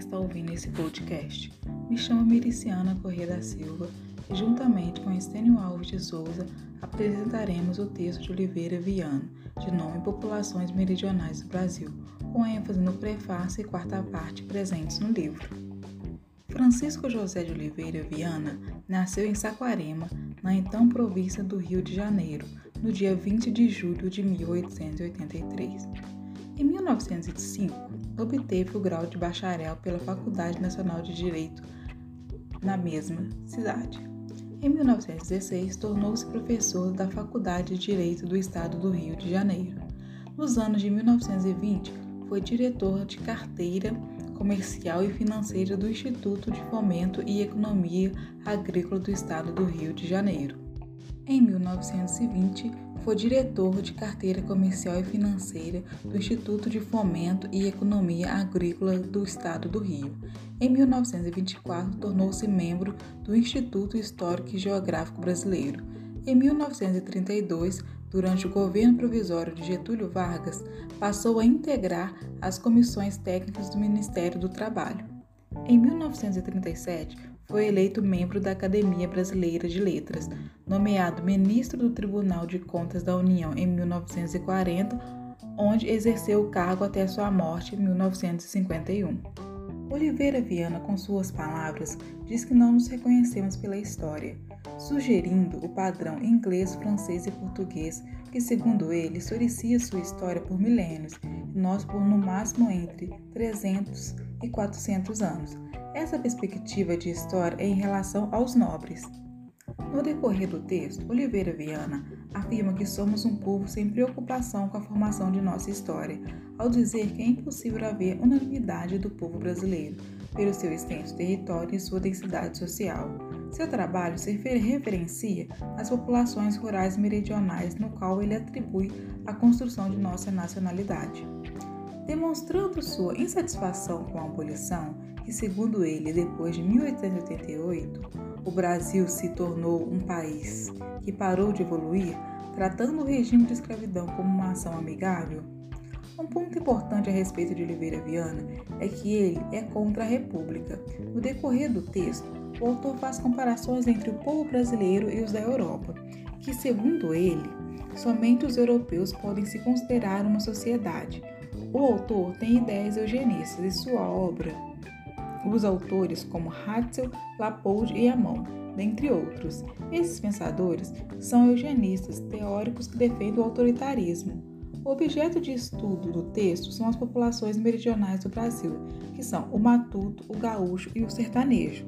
está ouvindo esse podcast. Me chamo Miriciana Corrêa da Silva e, juntamente com Estênio Alves de Souza, apresentaremos o texto de Oliveira Viana, de nome Populações Meridionais do Brasil, com ênfase no prefácio e quarta parte presentes no livro. Francisco José de Oliveira Viana nasceu em Saquarema, na então província do Rio de Janeiro, no dia 20 de julho de 1883. Em 1905, obteve o grau de bacharel pela Faculdade Nacional de Direito na mesma cidade. Em 1916, tornou-se professor da Faculdade de Direito do Estado do Rio de Janeiro. Nos anos de 1920, foi diretor de carteira comercial e financeira do Instituto de Fomento e Economia Agrícola do Estado do Rio de Janeiro. Em 1920, foi diretor de carteira comercial e financeira do Instituto de Fomento e Economia Agrícola do Estado do Rio. Em 1924, tornou-se membro do Instituto Histórico e Geográfico Brasileiro. Em 1932, durante o governo provisório de Getúlio Vargas, passou a integrar as comissões técnicas do Ministério do Trabalho. Em 1937, foi eleito membro da Academia Brasileira de Letras, nomeado ministro do Tribunal de Contas da União em 1940, onde exerceu o cargo até sua morte em 1951. Oliveira Viana, com suas palavras, diz que não nos reconhecemos pela história, sugerindo o padrão inglês, francês e português, que, segundo ele, historicia sua história por milênios e nós por no máximo entre 300 e 400 anos essa perspectiva de história é em relação aos nobres. No decorrer do texto, Oliveira Viana afirma que somos um povo sem preocupação com a formação de nossa história, ao dizer que é impossível haver unanimidade do povo brasileiro, pelo seu extenso território e sua densidade social. Seu trabalho se referencia às populações rurais meridionais, no qual ele atribui a construção de nossa nacionalidade. Demonstrando sua insatisfação com a abolição, que, segundo ele, depois de 1888, o Brasil se tornou um país que parou de evoluir, tratando o regime de escravidão como uma ação amigável? Um ponto importante a respeito de Oliveira Viana é que ele é contra a República. No decorrer do texto, o autor faz comparações entre o povo brasileiro e os da Europa, que, segundo ele, somente os europeus podem se considerar uma sociedade. O autor tem ideias eugenistas e sua obra usa autores como Hatzel, Lapoud e Amon, dentre outros. Esses pensadores são eugenistas, teóricos que defendem o autoritarismo. O objeto de estudo do texto são as populações meridionais do Brasil, que são o matuto, o gaúcho e o sertanejo.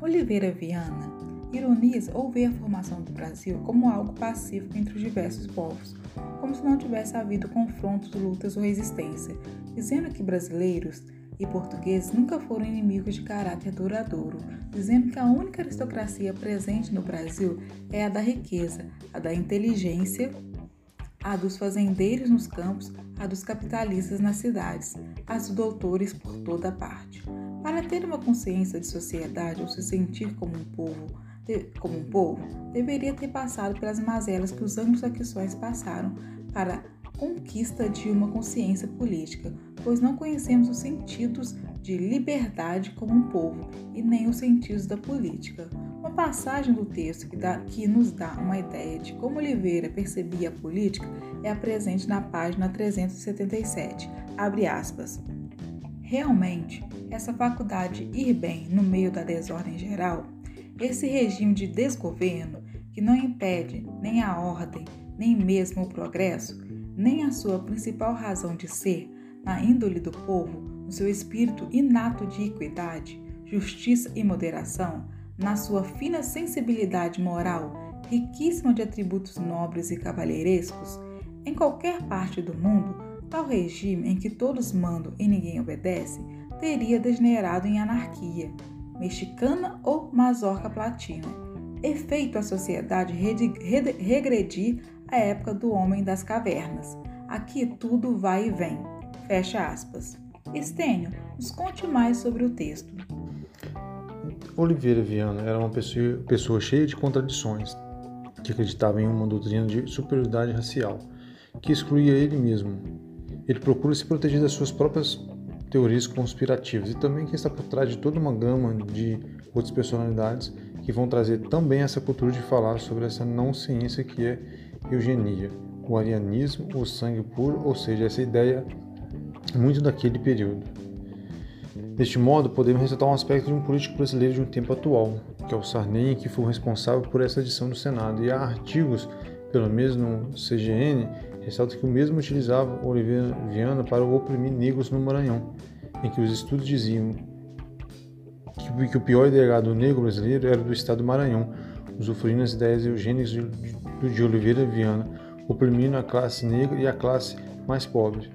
Oliveira Viana ironiza ou vê a formação do Brasil como algo pacífico entre os diversos povos, como se não tivesse havido confrontos, lutas ou resistência, dizendo que brasileiros e portugueses nunca foram inimigos de caráter duradouro, dizendo que a única aristocracia presente no Brasil é a da riqueza, a da inteligência, a dos fazendeiros nos campos, a dos capitalistas nas cidades, a dos doutores por toda parte. Para ter uma consciência de sociedade ou se sentir como um povo, como um povo, deveria ter passado pelas mazelas que os anglo-saxões passaram para conquista de uma consciência política, pois não conhecemos os sentidos de liberdade como um povo e nem os sentidos da política. Uma passagem do texto que, dá, que nos dá uma ideia de como Oliveira percebia a política é a presente na página 377. Abre aspas. Realmente, essa faculdade ir bem no meio da desordem geral, esse regime de desgoverno que não impede nem a ordem, nem mesmo o progresso, nem a sua principal razão de ser, na índole do povo, no seu espírito inato de equidade, justiça e moderação, na sua fina sensibilidade moral, riquíssima de atributos nobres e cavalheirescos, em qualquer parte do mundo, tal regime em que todos mandam e ninguém obedece teria degenerado em anarquia, mexicana ou mazorca platina, efeito a sociedade regredir à época do homem das cavernas. Aqui tudo vai e vem. Fecha aspas. Estênio, nos conte mais sobre o texto. Oliveira Viana era uma pessoa, pessoa cheia de contradições, que acreditava em uma doutrina de superioridade racial, que excluía ele mesmo. Ele procura se proteger das suas próprias teorias conspirativas e também quem está por trás de toda uma gama de outras personalidades que vão trazer também essa cultura de falar sobre essa não ciência que é eugenia, o arianismo, o sangue puro, ou seja, essa ideia muito daquele período. Deste modo, podemos ressaltar um aspecto de um político brasileiro de um tempo atual, que é o Sarney, que foi responsável por essa edição do Senado, e há artigos, pelo menos no CGN, ressalta que o mesmo utilizava Oliveira Viana para oprimir negros no Maranhão, em que os estudos diziam que, que o pior delegado negro brasileiro era do estado do Maranhão, usufruindo as ideias eugênicas de, Oliveira Viana, oprimindo a classe negra e a classe mais pobre.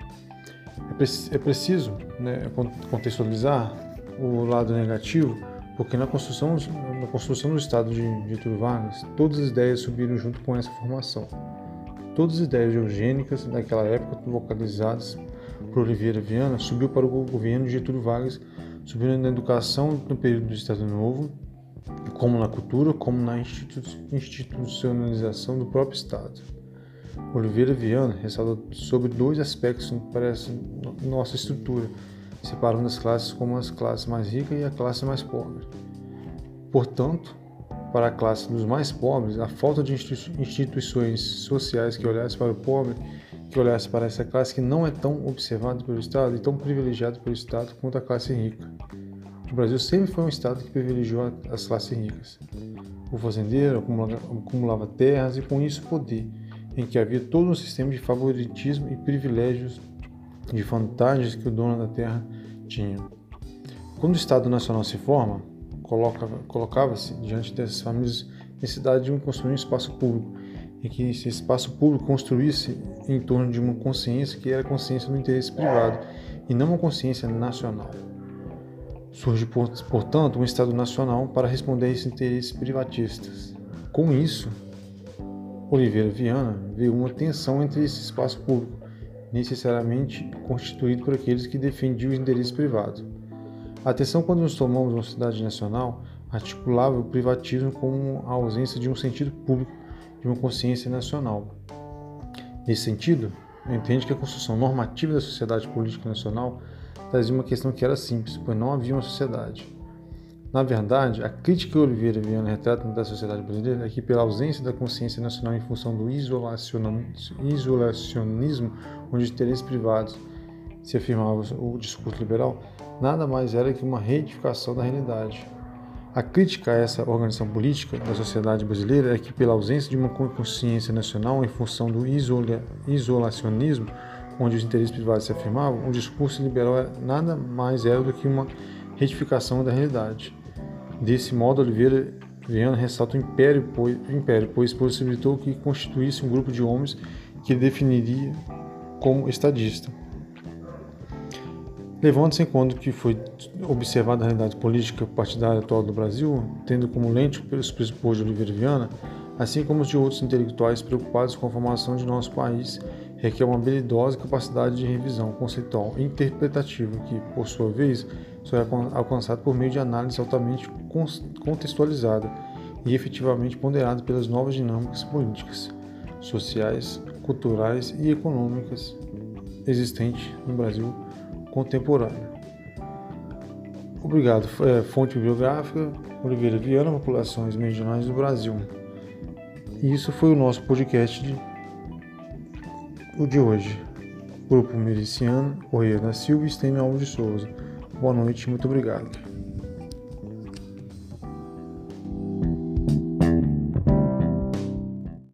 É, é preciso né, contextualizar o lado negativo, porque na construção, na construção do Estado de Getúlio Vargas, todas as ideias subiram junto com essa formação. Todas as ideias eugênicas daquela época, vocalizadas por Oliveira Viana, subiu para o governo de Getúlio Vargas, subindo na educação no período do Estado Novo, como na cultura, como na institucionalização do próprio Estado. Oliveira Viana ressalta sobre dois aspectos para essa nossa estrutura, separando as classes como as classes mais ricas e a classe mais pobre. Portanto, para a classe dos mais pobres, a falta de instituições sociais que olhassem para o pobre, que olhassem para essa classe que não é tão observada pelo Estado e tão privilegiada pelo Estado quanto a classe rica. O Brasil sempre foi um Estado que privilegiou as classes ricas. O fazendeiro acumulava terras e com isso poder, em que havia todo um sistema de favoritismo e privilégios de vantagens que o dono da terra tinha. Quando o Estado Nacional se forma, colocava-se diante dessas famílias necessidade de construir um espaço público, em que esse espaço público construísse em torno de uma consciência que era consciência do interesse privado e não uma consciência nacional. Surge, portanto, um Estado nacional para responder a esses interesses privatistas. Com isso, Oliveira Viana vê uma tensão entre esse espaço público, necessariamente constituído por aqueles que defendiam os interesses privados, Atenção quando nos tomamos uma cidade nacional articulava o privatismo com a ausência de um sentido público, de uma consciência nacional. Nesse sentido, entende que a construção normativa da sociedade política nacional trazia uma questão que era simples, pois não havia uma sociedade. Na verdade, a crítica que Oliveira Viana retrata da sociedade brasileira é que, pela ausência da consciência nacional em função do isolacionismo, onde os interesses privados se afirmava o discurso liberal, nada mais era que uma reedificação da realidade. A crítica a essa organização política da sociedade brasileira é que, pela ausência de uma consciência nacional em função do isola isolacionismo, onde os interesses privados se afirmavam, o discurso liberal é nada mais era do que uma retificação da realidade. Desse modo, Oliveira Viana ressalta o império, pois, o império, pois possibilitou que constituísse um grupo de homens que definiria como estadista. Levando-se em conta que foi observada a realidade política partidária atual do Brasil, tendo como lente os pressupostos de Oliveira Viana, assim como os de outros intelectuais preocupados com a formação de nosso país, requer uma habilidosa capacidade de revisão conceitual interpretativa que, por sua vez, só é alcançada por meio de análise altamente contextualizada e efetivamente ponderada pelas novas dinâmicas políticas, sociais, culturais e econômicas existentes no Brasil contemporânea. Obrigado. É, fonte bibliográfica, Oliveira Viana, Populações Meridionais do Brasil. E isso foi o nosso podcast de, o de hoje. Grupo Miliciano, Correia da Silva e Alves de Souza. Boa noite, muito obrigado.